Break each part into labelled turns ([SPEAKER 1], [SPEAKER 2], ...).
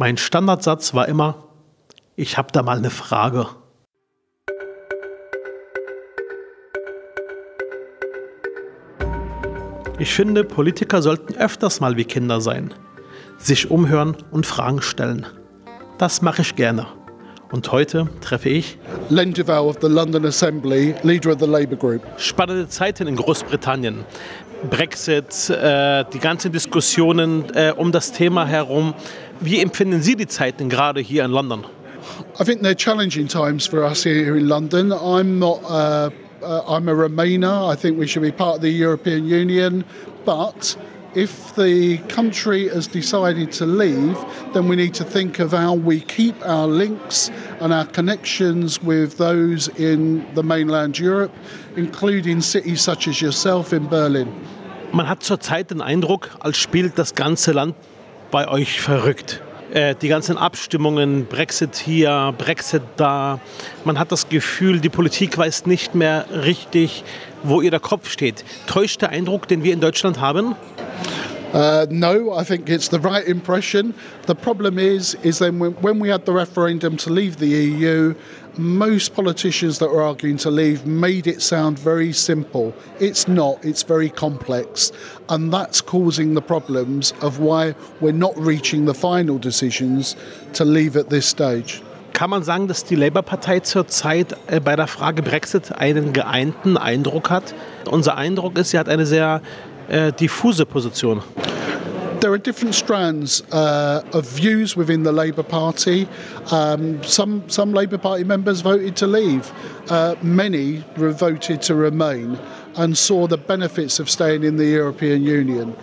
[SPEAKER 1] Mein Standardsatz war immer, ich habe da mal eine Frage. Ich finde, Politiker sollten öfters mal wie Kinder sein, sich umhören und Fragen stellen. Das mache ich gerne. Und heute treffe ich
[SPEAKER 2] Len Duval of the London Assembly, leader of the Labour Group.
[SPEAKER 1] Spannende Zeiten in Großbritannien. Brexit, äh, die ganzen Diskussionen äh, um das Thema herum. Wie empfinden Sie die Zeiten gerade hier in London?
[SPEAKER 2] I think they're challenging times for us here in London. I'm not. Uh, uh, I'm a Remainer. I think we should be part of the European Union, but if the country has decided to leave, then we need to think of how we keep our links and our connections with those in the mainland Europe, including cities such as yourself in Berlin.
[SPEAKER 1] Man hat zurzeit den Eindruck, als spielt das ganze Land bei euch verrückt. Äh, die ganzen Abstimmungen, Brexit hier, Brexit da. Man hat das Gefühl, die Politik weiß nicht mehr richtig, wo ihr der Kopf steht. Täuscht der Eindruck, den wir in Deutschland haben?
[SPEAKER 2] Uh, no, I think it's the right impression. The problem is, is then when, when we had the referendum to leave the EU, most politicians that were arguing to leave made it sound very simple. It's not, it's very complex. And that's causing the problems of why we're not reaching the final decisions to leave at this stage.
[SPEAKER 1] Kann man sagen, dass die Labour-Partei zurzeit äh, bei der Frage Brexit einen geeinten Eindruck hat? Unser Eindruck ist, sie hat eine sehr äh, diffuse Position.
[SPEAKER 2] there are different strands uh, of views within the Labour Party. Um, some some Labour Party members voted to leave. Uh, many voted to remain and saw the benefits of staying in the European Union.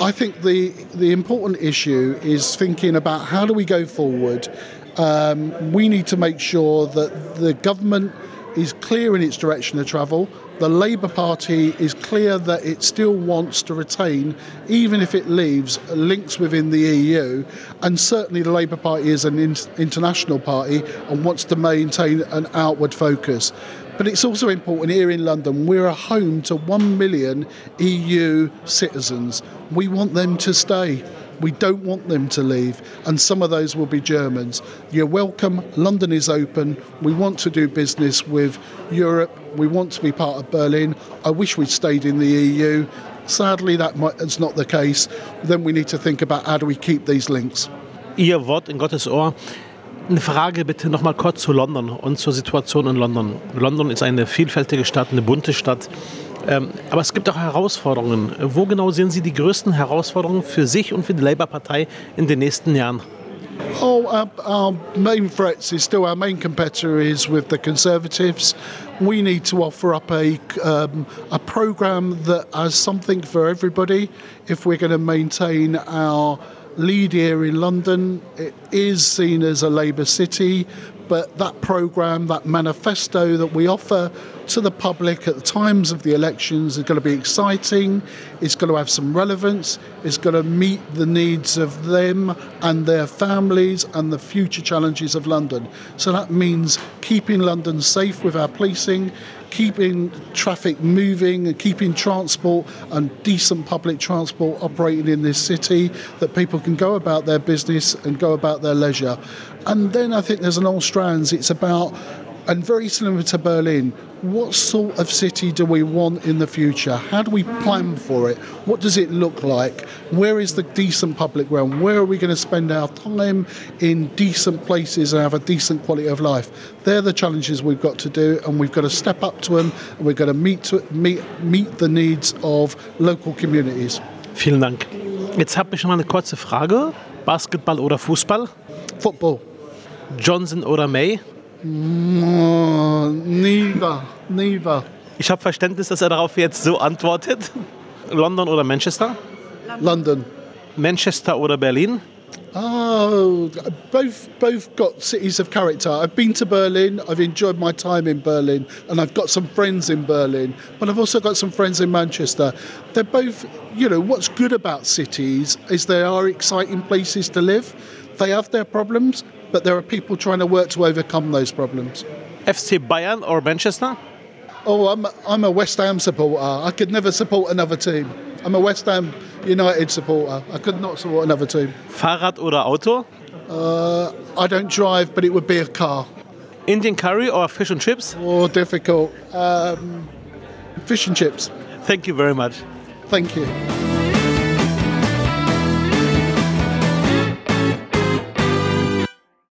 [SPEAKER 2] I think the the important issue is thinking about how do we go forward. Um, we need to make sure that the government is clear in its direction of travel. The Labour Party is clear that it still wants to retain, even if it leaves, links within the EU. And certainly the Labour Party is an in- international party and wants to maintain an outward focus. But it's also important here in London, we're a home to 1 million EU citizens. We want them to stay. We don't want them to leave, and some of those will be Germans. You're welcome. London is open. We want to do business with Europe. We want to be part of Berlin. I wish we'd stayed in the EU. Sadly, that might, that's not the case. Then we need to think about how do we keep these links.
[SPEAKER 1] Ihr Wort in Gottes Ohr. Eine Frage bitte noch mal kurz zu London und zur Situation in London. London ist eine vielfältige Stadt, eine bunte Stadt. Ähm, aber es gibt auch Herausforderungen. Wo genau sehen Sie die größten Herausforderungen für sich und für die Labour-Partei in den nächsten Jahren?
[SPEAKER 2] Oh, our, our main threats is still our main competitor is with the Conservatives. We need to offer up a um, a program that has something for everybody. If we're going to maintain our lead here in London, it is seen as a Labour city, but that program, that manifesto that we offer to the public at the times of the elections is going to be exciting. It's going to have some relevance. It's going to meet the needs of them and their families and the future challenges of London. So that means keeping London safe with our policing, keeping traffic moving and keeping transport and decent public transport operating in this city that people can go about their business and go about their leisure. And then I think there's an old strands. It's about and very similar to Berlin, what sort of city do we want in the future? How do we plan for it? What does it look like? Where is the decent public realm? Where are we going to spend our time in decent places and have a decent quality of life? They're the challenges we've got to do, and we've got to step up to them, and we've got to meet, to, meet, meet the needs of local communities.
[SPEAKER 1] Vielen Dank. Jetzt habe ich noch eine kurze Frage. Basketball oder Fußball?
[SPEAKER 2] Football.
[SPEAKER 1] Johnson oder May?
[SPEAKER 2] Oh, neither, neither.
[SPEAKER 1] Ich habe Verständnis, dass er darauf jetzt so antwortet. London oder Manchester?
[SPEAKER 2] London.
[SPEAKER 1] Manchester oder Berlin?
[SPEAKER 2] Oh, both both got cities of character. I've been to Berlin. I've enjoyed my time in Berlin, and I've got some friends in Berlin. But I've also got some friends in Manchester. They're both, you know, what's good about cities is they are exciting places to live. They have their problems, but there are people trying to work to overcome those problems.
[SPEAKER 1] FC Bayern or Manchester?
[SPEAKER 2] Oh, I'm I'm a West Ham supporter. I could never support another team. I'm a West Ham United supporter. I could not support another team.
[SPEAKER 1] Fahrrad oder Auto?
[SPEAKER 2] Uh, I don't drive, but it would be a car.
[SPEAKER 1] Indian curry or fish and chips?
[SPEAKER 2] More difficult. Um, fish and chips.
[SPEAKER 1] Thank you very much.
[SPEAKER 2] Thank you.